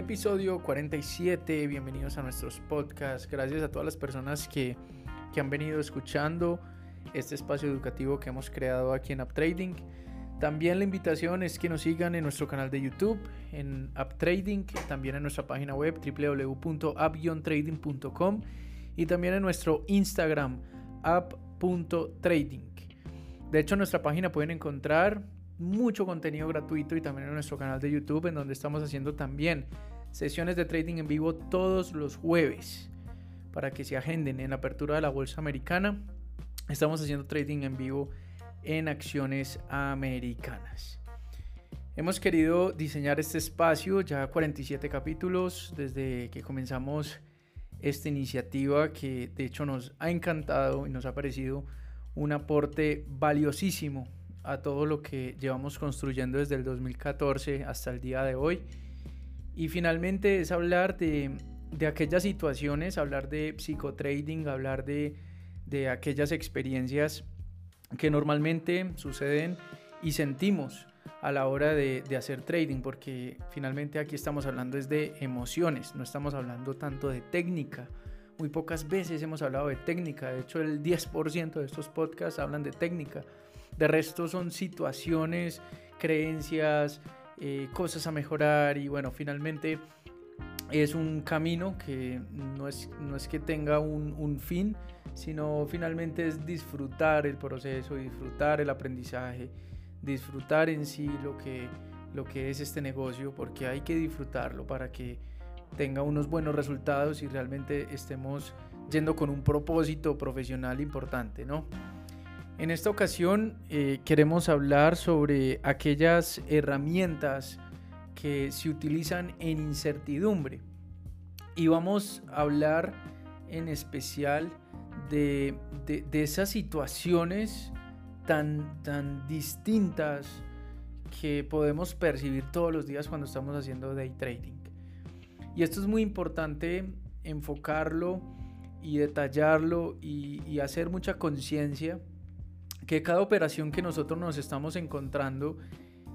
Episodio 47, bienvenidos a nuestros podcasts. Gracias a todas las personas que, que han venido escuchando este espacio educativo que hemos creado aquí en UpTrading. También la invitación es que nos sigan en nuestro canal de YouTube, en UpTrading, también en nuestra página web www.up-trading.com y también en nuestro Instagram, up.trading. De hecho, en nuestra página pueden encontrar mucho contenido gratuito y también en nuestro canal de YouTube en donde estamos haciendo también sesiones de trading en vivo todos los jueves para que se agenden en la apertura de la bolsa americana. Estamos haciendo trading en vivo en acciones americanas. Hemos querido diseñar este espacio, ya 47 capítulos desde que comenzamos esta iniciativa que de hecho nos ha encantado y nos ha parecido un aporte valiosísimo a todo lo que llevamos construyendo desde el 2014 hasta el día de hoy. Y finalmente es hablar de, de aquellas situaciones, hablar de psicotrading, hablar de, de aquellas experiencias que normalmente suceden y sentimos a la hora de, de, hacer trading, porque finalmente aquí estamos hablando es de emociones, no estamos hablando tanto de técnica. Muy pocas veces hemos hablado de técnica, de hecho el 10% de estos podcasts hablan de técnica. De resto son situaciones, creencias, eh, cosas a mejorar y bueno, finalmente es un camino que no es, no es que tenga un, un, fin, sino finalmente es disfrutar el proceso, disfrutar el aprendizaje, disfrutar en sí lo que, lo que es este negocio, porque hay que disfrutarlo para que tenga unos buenos resultados y realmente estemos yendo con un propósito profesional importante, ¿no? En esta ocasión eh, queremos hablar sobre aquellas herramientas que se utilizan en incertidumbre. Y vamos a hablar en especial de, de, esas situaciones tan, tan distintas que podemos percibir todos los días cuando estamos haciendo day trading. Y esto es muy importante enfocarlo y detallarlo y hacer mucha conciencia que cada operación que nosotros nos estamos encontrando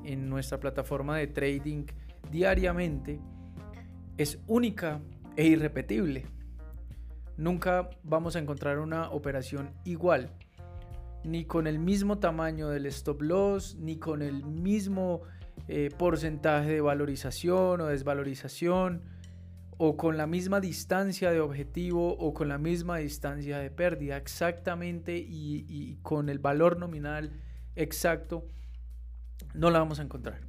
en nuestra plataforma de trading diariamente es única e irrepetible. Nunca vamos a encontrar una operación igual, ni con el mismo tamaño del stop loss, ni con el mismo eh, porcentaje de valorización o desvalorización, o con la misma distancia de objetivo o con la misma distancia de pérdida exactamente y, con el valor nominal exacto, no la vamos a encontrar.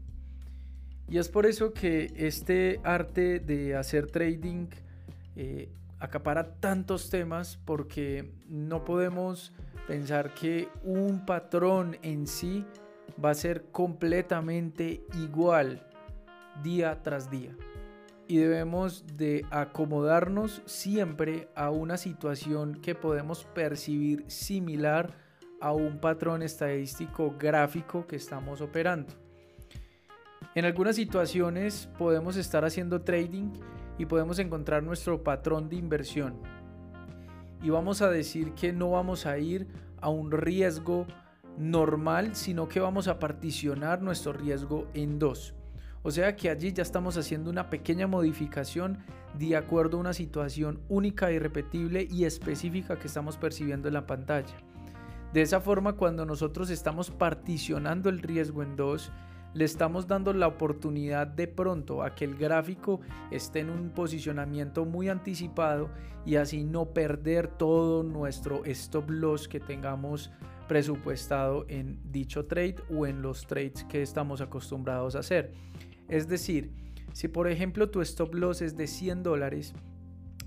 Y es por eso que este arte de hacer trading eh, acapara tantos temas porque no podemos pensar que un patrón en sí va a ser completamente igual día tras día y debemos de acomodarnos siempre a una situación que podemos percibir similar a un patrón estadístico gráfico que estamos operando. En algunas situaciones podemos estar haciendo trading y podemos encontrar nuestro patrón de inversión. Y vamos a decir que no vamos a ir a un riesgo normal, sino que vamos a particionar nuestro riesgo en dos. O sea que allí ya estamos haciendo una pequeña modificación de acuerdo a una situación única, irrepetible y específica que estamos percibiendo en la pantalla. De esa forma, cuando nosotros estamos particionando el riesgo en dos, le estamos dando la oportunidad de pronto a que el gráfico esté en un posicionamiento muy anticipado y así no perder todo nuestro stop loss que tengamos presupuestado en dicho trade o en los trades que estamos acostumbrados a hacer. Es decir, si por ejemplo tu stop loss es de 100 dólares,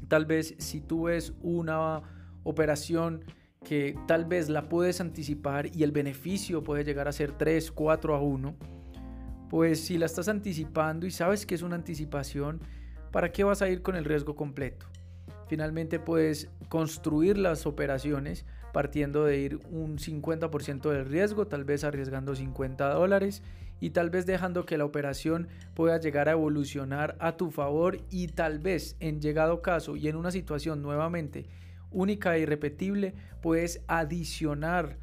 tal vez si tú ves una operación que tal vez la puedes anticipar y el beneficio puede llegar a ser 3, 4 a 1, pues si la estás anticipando y sabes que es una anticipación, ¿para qué vas a ir con el riesgo completo? Finalmente puedes construir las operaciones partiendo de ir un 50% del riesgo, tal vez arriesgando 50 dólares y tal vez dejando que la operación pueda llegar a evolucionar a tu favor y tal vez en llegado caso y en una situación nuevamente única e irrepetible puedes adicionar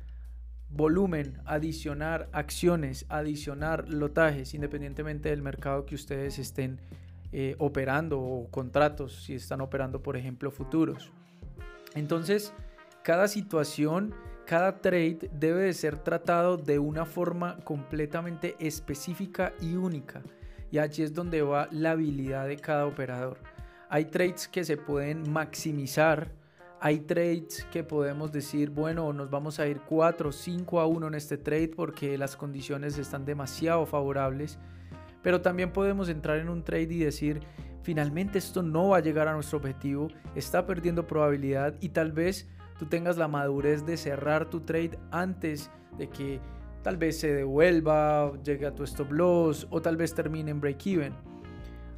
volumen, adicionar acciones, adicionar lotajes independientemente del mercado que ustedes estén eh, operando o contratos si están operando, por ejemplo, futuros. Entonces, cada situación, cada trade debe de ser tratado de una forma completamente específica y única. Y allí es donde va la habilidad de cada operador. Hay trades que se pueden maximizar, hay trades que podemos decir, bueno, nos vamos a ir 4 o 5 a 1 en este trade porque las condiciones están demasiado favorables. Pero también podemos entrar en un trade y decir, finalmente esto no va a llegar a nuestro objetivo, está perdiendo probabilidad y tal vez tú tengas la madurez de cerrar tu trade antes de que tal vez se devuelva, llegue a tu stop loss o tal vez termine en break even.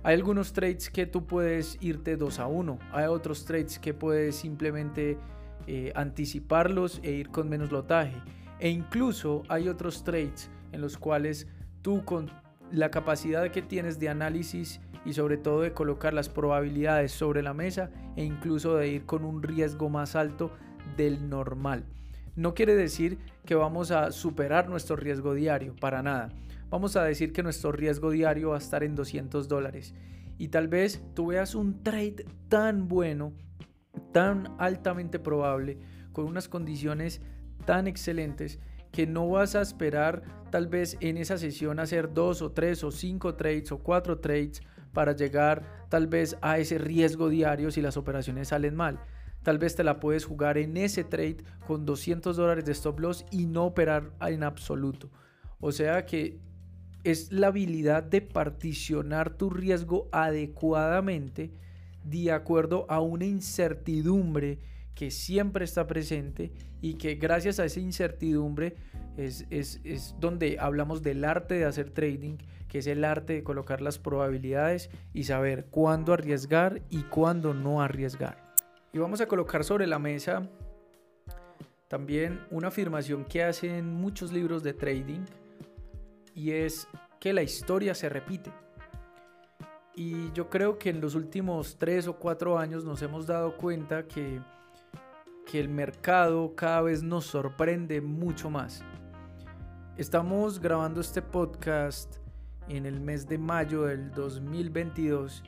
Hay algunos trades que tú puedes irte 2 a 1. Hay otros trades que puedes simplemente eh, anticiparlos e ir con menos lotaje. E incluso hay otros trades en los cuales tú con la capacidad que tienes de análisis y sobre todo de colocar las probabilidades sobre la mesa e incluso de ir con un riesgo más alto del normal. No quiere decir que vamos a superar nuestro riesgo diario, para nada vamos a decir que nuestro riesgo diario va a estar en 200 dólares. Y tal vez tú veas un trade tan bueno, tan altamente probable, con unas condiciones tan excelentes, que no vas a esperar tal vez en esa sesión hacer dos o tres o cinco trades o cuatro trades para llegar tal vez a ese riesgo diario si las operaciones salen mal. Tal vez te la puedes jugar en ese trade con 200 dólares de stop loss y no operar en absoluto. O sea que es la habilidad de particionar tu riesgo adecuadamente de acuerdo a una incertidumbre que siempre está presente y que gracias a esa incertidumbre es, es, donde hablamos del arte de hacer trading, que es el arte de colocar las probabilidades y saber cuándo arriesgar y cuándo no arriesgar. Y vamos a colocar sobre la mesa también una afirmación que hacen muchos libros de trading y es que la historia se repite. Y yo creo que en los últimos tres o cuatro años nos hemos dado cuenta que, que el mercado cada vez nos sorprende mucho más. Estamos grabando este podcast en el mes de mayo del 2022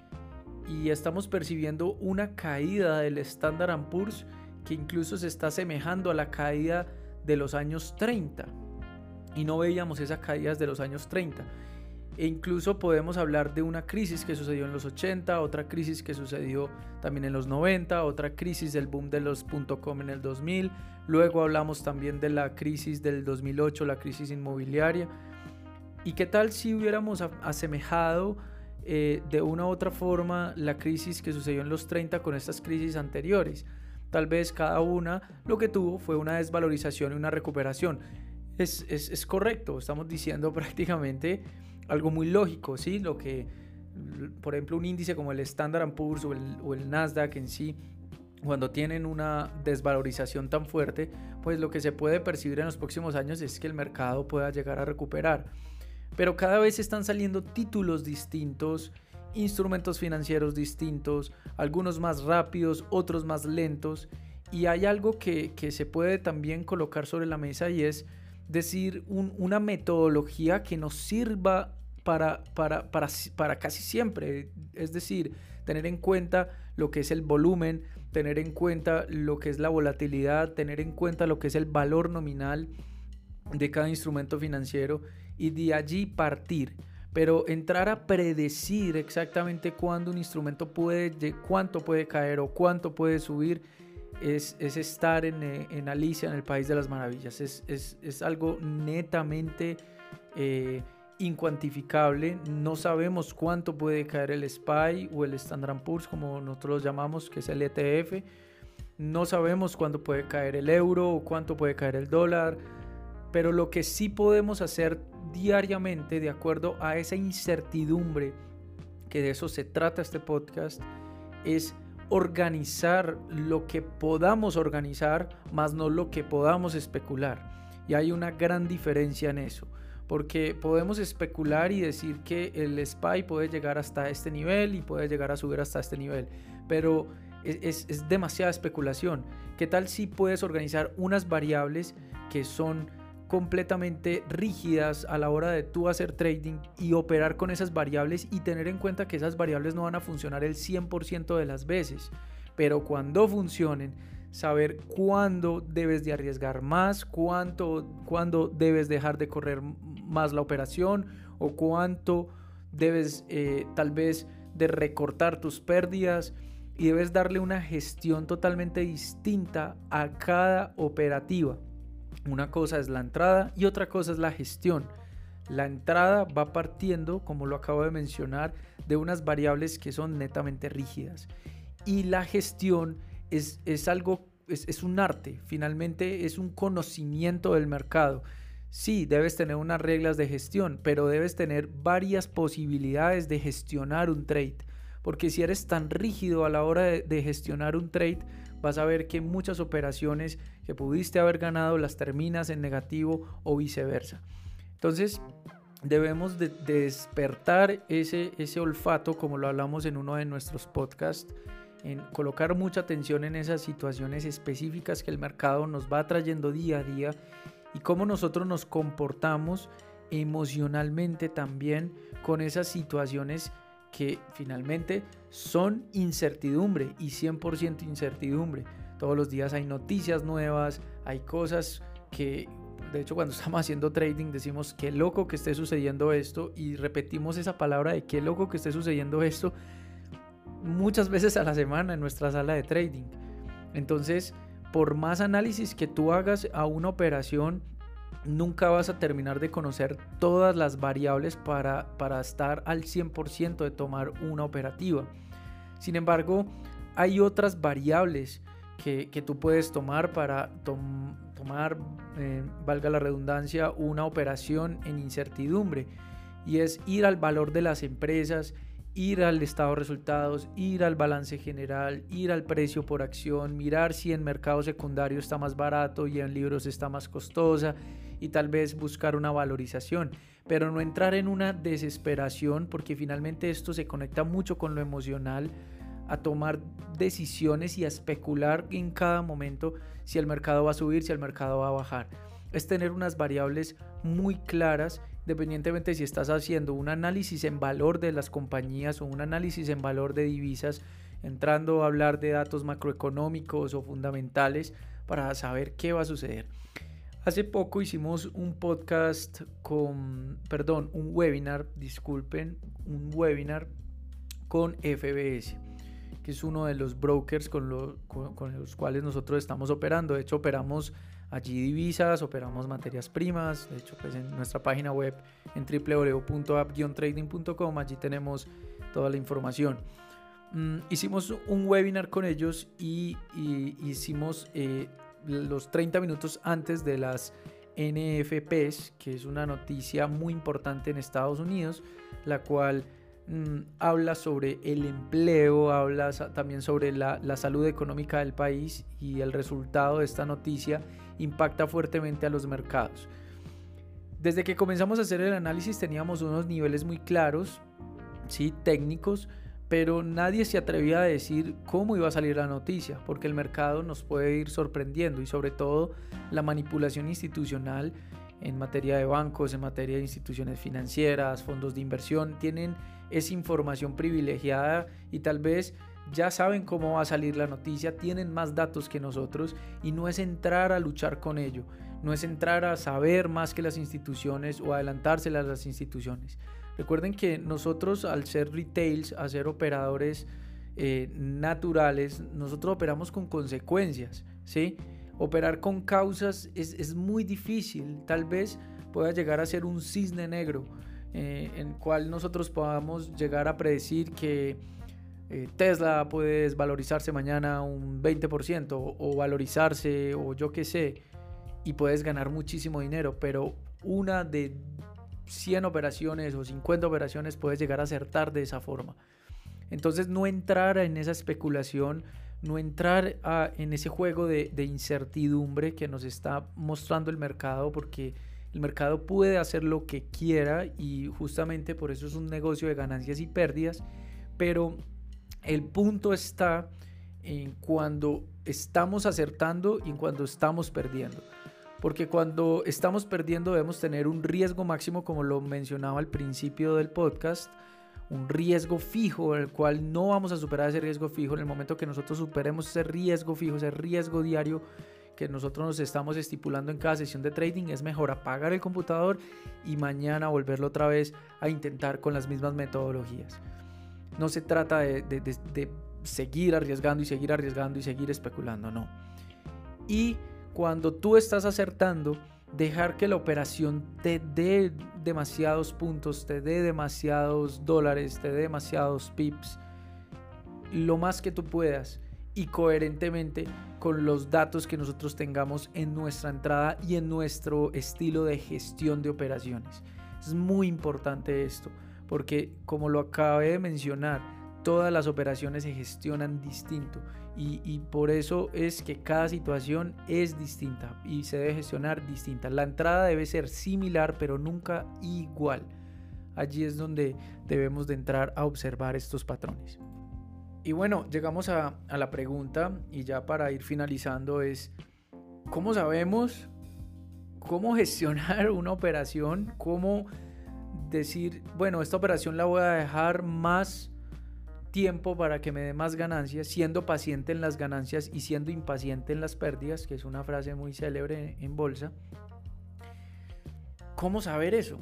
y estamos percibiendo una caída del Standard Poor's que incluso se está asemejando a la caída de los años 30 y no veíamos esas caídas de los años 30. E incluso podemos hablar de una crisis que sucedió en los 80, otra crisis que sucedió también en los 90, otra crisis del boom de los .com en el 2000, luego hablamos también de la crisis del 2008, la crisis inmobiliaria. ¿Y qué tal si hubiéramos asemejado eh, de una u otra forma la crisis que sucedió en los 30 con estas crisis anteriores? Tal vez cada una lo que tuvo fue una desvalorización y una recuperación es, correcto, estamos diciendo prácticamente algo muy lógico, ¿sí? Lo que, por ejemplo, un índice como el Standard Poor's o el, o el Nasdaq en sí, cuando tienen una desvalorización tan fuerte, pues lo que se puede percibir en los próximos años es que el mercado pueda llegar a recuperar. Pero cada vez están saliendo títulos distintos, instrumentos financieros distintos, algunos más rápidos, otros más lentos. Y hay algo que, que se puede también colocar sobre la mesa y es decir, una metodología que nos sirva para, para, para, casi siempre. Es decir, tener en cuenta lo que es el volumen, tener en cuenta lo que es la volatilidad, tener en cuenta lo que es el valor nominal de cada instrumento financiero y de allí partir. Pero entrar a predecir exactamente cuándo un instrumento puede, cuánto puede caer o cuánto puede subir, es, estar eh, en, Alicia, en el País de las Maravillas. Es, algo netamente eh, incuantificable. No sabemos cuánto puede caer el SPY o el Standard Poor's, como nosotros lo llamamos, que es el ETF. No sabemos cuándo puede caer el euro o cuánto puede caer el dólar. Pero lo que sí podemos hacer diariamente, de acuerdo a esa incertidumbre, que de eso se trata este podcast, es organizar lo que podamos organizar, más no lo que podamos especular. Y hay una gran diferencia en eso, porque podemos especular y decir que el SPY puede llegar hasta este nivel y puede llegar a subir hasta este nivel, pero es, es demasiada especulación. ¿Qué tal si puedes organizar unas variables que son completamente rígidas a la hora de tú hacer trading y operar con esas variables y tener en cuenta que esas variables no van a funcionar el 100% de las veces. Pero cuando funcionen, saber cuándo debes de arriesgar más, cuánto, cuándo debes dejar de correr más la operación o cuánto debes eh, tal vez de recortar tus pérdidas y debes darle una gestión totalmente distinta a cada operativa. Una cosa es la entrada y otra cosa es la gestión. La entrada va partiendo, como lo acabo de mencionar, de unas variables que son netamente rígidas. Y la gestión es, es algo, es, es un arte, finalmente es un conocimiento del mercado. Sí, debes tener unas reglas de gestión, pero debes tener varias posibilidades de gestionar un trade. Porque si eres tan rígido a la hora de, gestionar un trade, vas a ver que muchas operaciones que pudiste haber ganado las terminas en negativo o viceversa. Entonces, debemos de, despertar ese, ese olfato, como lo hablamos en uno de nuestros podcasts, en colocar mucha atención en esas situaciones específicas que el mercado nos va trayendo día a día y cómo nosotros nos comportamos emocionalmente también con esas situaciones que finalmente son incertidumbre y 100% incertidumbre. Todos los días hay noticias nuevas, hay cosas que, de hecho cuando estamos haciendo trading decimos qué loco que esté sucediendo esto y repetimos esa palabra de qué loco que esté sucediendo esto muchas veces a la semana en nuestra sala de trading. Entonces, por más análisis que tú hagas a una operación, nunca vas a terminar de conocer todas las variables para, para estar al 100% de tomar una operativa. Sin embargo, hay otras variables que, tú puedes tomar para tomar, eh, valga la redundancia, una operación en incertidumbre. Y es ir al valor de las empresas, ir al estado de resultados, ir al balance general, ir al precio por acción, mirar si en mercado secundario está más barato y en libros está más costosa y tal vez buscar una valorización, pero no entrar en una desesperación porque finalmente esto se conecta mucho con lo emocional a tomar decisiones y a especular en cada momento si el mercado va a subir, si el mercado va a bajar. Es tener unas variables muy claras, independientemente si estás haciendo un análisis en valor de las compañías o un análisis en valor de divisas, entrando a hablar de datos macroeconómicos o fundamentales para saber qué va a suceder. Hace poco hicimos un podcast con, perdón, un webinar, disculpen, un webinar con FBS, que es uno de los brokers con, los cuales nosotros estamos operando. De hecho, operamos allí divisas, operamos materias primas. De hecho, pues en nuestra página web en www.app-trading.com, allí tenemos toda la información. Mm, hicimos un webinar con ellos y, hicimos eh, los 30 minutos antes de las NFPs, que es una noticia muy importante en Estados Unidos, la cual mm, habla sobre el empleo, habla también sobre la, la, salud económica del país y el resultado de esta noticia impacta fuertemente a los mercados. Desde que comenzamos a hacer el análisis teníamos unos niveles muy claros, ¿sí? técnicos, pero nadie se atrevía a decir cómo iba a salir la noticia, porque el mercado nos puede ir sorprendiendo y sobre todo la manipulación institucional en materia de bancos, en materia de instituciones financieras, fondos de inversión, tienen esa información privilegiada y tal vez ya saben cómo va a salir la noticia, tienen más datos que nosotros y no es entrar a luchar con ello, no es entrar a saber más que las instituciones o adelantárselas a las instituciones. Recuerden que nosotros al ser retails, a ser operadores eh, naturales, nosotros operamos con consecuencias, ¿sí? Operar con causas es, muy difícil, tal vez pueda llegar a ser un cisne negro, eh, en cual nosotros podamos llegar a predecir que eh, Tesla puede desvalorizarse mañana un 20% o, valorizarse o yo qué sé, y puedes ganar muchísimo dinero, pero una de 100 operaciones o 50 operaciones puedes llegar a acertar de esa forma. Entonces no entrar en esa especulación, no entrar en ese juego de, incertidumbre que nos está mostrando el mercado porque el mercado puede hacer lo que quiera y justamente por eso es un negocio de ganancias y pérdidas, pero el punto está en cuando estamos acertando y en cuando estamos perdiendo. porque cuando estamos perdiendo debemos tener un riesgo máximo, como lo mencionaba al principio del podcast, un riesgo fijo, el cual no vamos a superar ese riesgo fijo. En el momento que nosotros superemos ese riesgo fijo, ese riesgo diario que nosotros nos estamos estipulando en cada sesión de trading, es mejor apagar el computador y mañana volverlo otra vez a intentar con las mismas metodologías. No se trata de, de seguir arriesgando y seguir arriesgando y seguir especulando, no. Y cuando tú estás acertando, dejar que la operación te dé demasiados puntos, te dé demasiados dólares, te dé demasiados pips, lo más que tú puedas y coherentemente con los datos que nosotros tengamos en nuestra entrada y en nuestro estilo de gestión de operaciones. Es muy importante esto, porque como lo acabé de mencionar, todas las operaciones se gestionan distinto y, por eso es que cada situación es distinta y se debe gestionar distinta. La entrada debe ser similar pero nunca igual. Allí es donde debemos de entrar a observar estos patrones. Y bueno, llegamos a, a la pregunta y ya para ir finalizando es, ¿cómo sabemos cómo gestionar una operación? ¿Cómo decir, bueno, esta operación la voy a dejar más tiempo para que me dé más ganancias, siendo paciente en las ganancias y siendo impaciente en las pérdidas, que es una frase muy célebre en bolsa. ¿Cómo saber eso?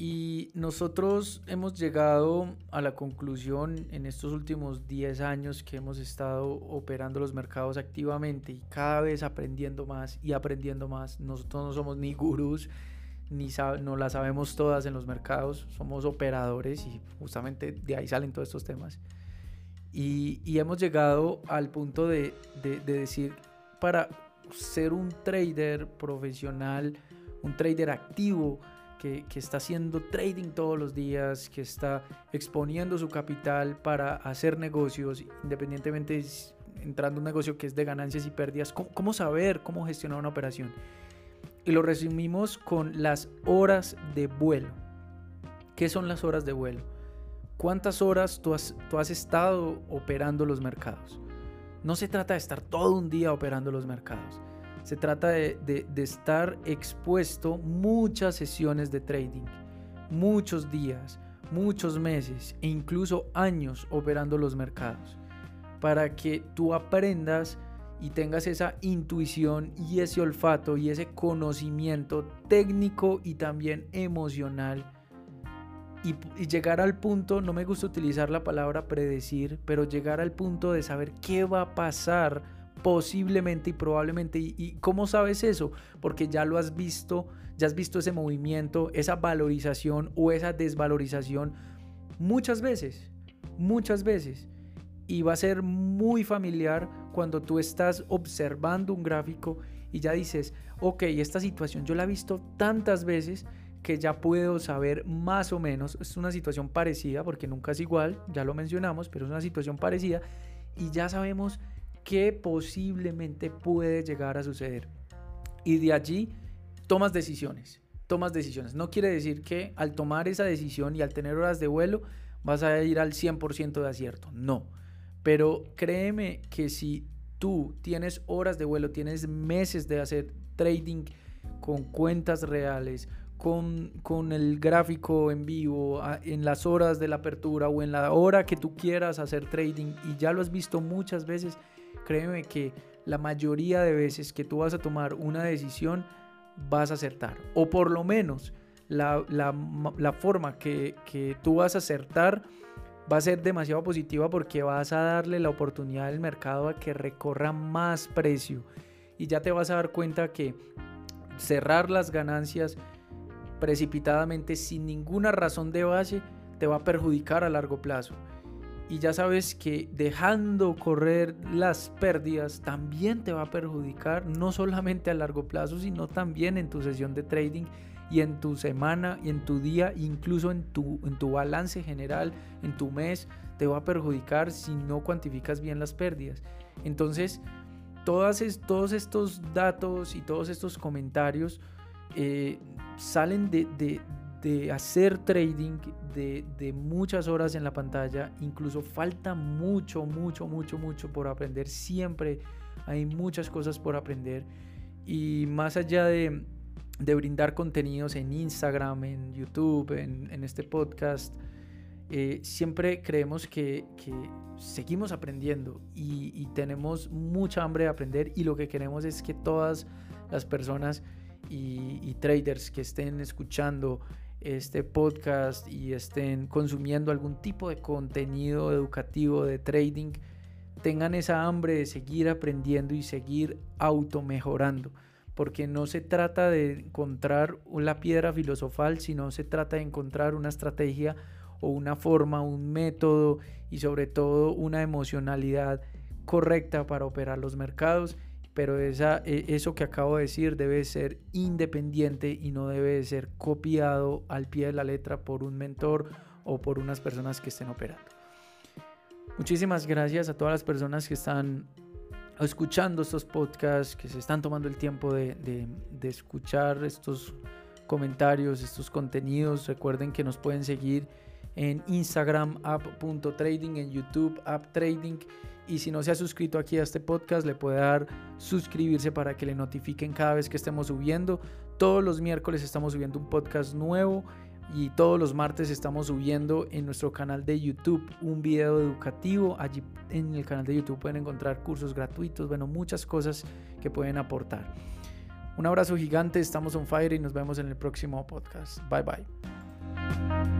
Y nosotros hemos llegado a la conclusión en estos últimos 10 años que hemos estado operando los mercados activamente y cada vez aprendiendo más y aprendiendo más. Nosotros no somos ni gurús ni no la sabemos todas en los mercados, somos operadores y justamente de ahí salen todos estos temas. Y, y hemos llegado al punto de, de, decir, para ser un trader profesional, un trader activo, que, que, está haciendo trading todos los días, que está exponiendo su capital para hacer negocios, independientemente entrando un negocio que es de ganancias y pérdidas, ¿cómo, cómo saber cómo gestionar una operación? Y lo resumimos con las horas de vuelo. ¿Qué son las horas de vuelo? ¿Cuántas horas tú has, tú has estado operando los mercados? No se trata de estar todo un día operando los mercados. Se trata de, de estar expuesto muchas sesiones de trading, muchos días, muchos meses e incluso años operando los mercados para que tú aprendas y tengas esa intuición y ese olfato y ese conocimiento técnico y también emocional. Y, llegar al punto, no me gusta utilizar la palabra predecir, pero llegar al punto de saber qué va a pasar posiblemente y probablemente. ¿Y, cómo sabes eso? Porque ya lo has visto, ya has visto ese movimiento, esa valorización o esa desvalorización muchas veces, muchas veces y va a ser muy familiar cuando tú estás observando un gráfico y ya dices, ok, esta situación yo la he visto tantas veces que ya puedo saber más o menos, es una situación parecida porque nunca es igual, ya lo mencionamos, pero es una situación parecida y ya sabemos qué posiblemente puede llegar a suceder. Y de allí tomas decisiones, tomas decisiones. No quiere decir que al tomar esa decisión y al tener horas de vuelo vas a ir al 100% de acierto, no pero créeme que si tú tienes horas de vuelo, tienes meses de hacer trading con cuentas reales, con, con, el gráfico en vivo, en las horas de la apertura o en la hora que tú quieras hacer trading y ya lo has visto muchas veces, créeme que la mayoría de veces que tú vas a tomar una decisión vas a acertar. O por lo menos la, la, la forma que, que tú vas a acertar va a ser demasiado positiva porque vas a darle la oportunidad al mercado a que recorra más precio y ya te vas a dar cuenta que cerrar las ganancias precipitadamente sin ninguna razón de base te va a perjudicar a largo plazo. Y ya sabes que dejando correr las pérdidas también te va a perjudicar no solamente a largo plazo, sino también en tu sesión de trading y en tu semana y en tu día, incluso en tu, en tu balance general, en tu mes, te va a perjudicar si no cuantificas bien las pérdidas. Entonces, todas todos estos datos y todos estos comentarios eh, salen de, de, de, hacer trading de, de muchas horas en la pantalla. Incluso falta mucho, mucho, mucho, mucho por aprender. Siempre hay muchas cosas por aprender Y más allá de, brindar contenidos en Instagram, en YouTube, en, este podcast, eh, siempre creemos que, seguimos aprendiendo y, tenemos mucha hambre de aprender y lo que queremos es que todas las personas y traders que estén escuchando este podcast y estén consumiendo algún tipo de contenido educativo de trading, tengan esa hambre de seguir aprendiendo y seguir auto mejorando. Porque no se trata de encontrar la piedra filosofal, sino se trata de encontrar una estrategia o una forma, un método y sobre todo una emocionalidad correcta para operar los mercados pero esa, e, eso que acabo de decir debe ser independiente y no debe ser copiado al pie de la letra por un mentor o por unas personas que estén operando. Muchísimas gracias a todas las personas que están escuchando estos podcasts, que se están tomando el tiempo de, escuchar estos comentarios, estos contenidos. Recuerden que nos pueden seguir en Instagram app.trading, en YouTube app trading y si no se ha suscrito aquí a este podcast, le puede dar suscribirse para que le notifiquen cada vez que estemos subiendo. Todos los miércoles estamos subiendo un podcast nuevo y todos los martes estamos subiendo en nuestro canal de YouTube un video educativo. Allí en el canal de YouTube pueden encontrar cursos gratuitos, bueno, muchas cosas que pueden aportar. Un abrazo gigante, estamos on fire y nos vemos en el próximo podcast. Bye bye.